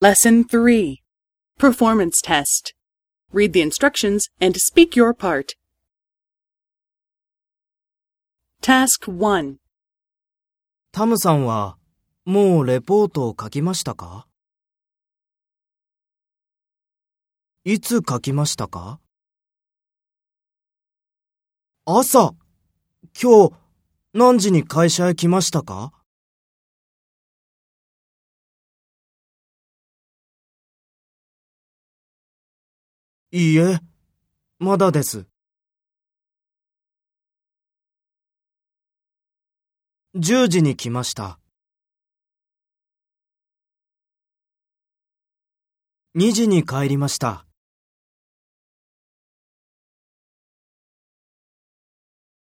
Lesson 3 Performance Test. Read the instructions and speak your part. Task 1. タムさんは、もうレポートを書きましたかいつ書きましたか朝、今日、何時に会社へ来ましたかいいえ、まだです。10時に来ました。2時に帰りました。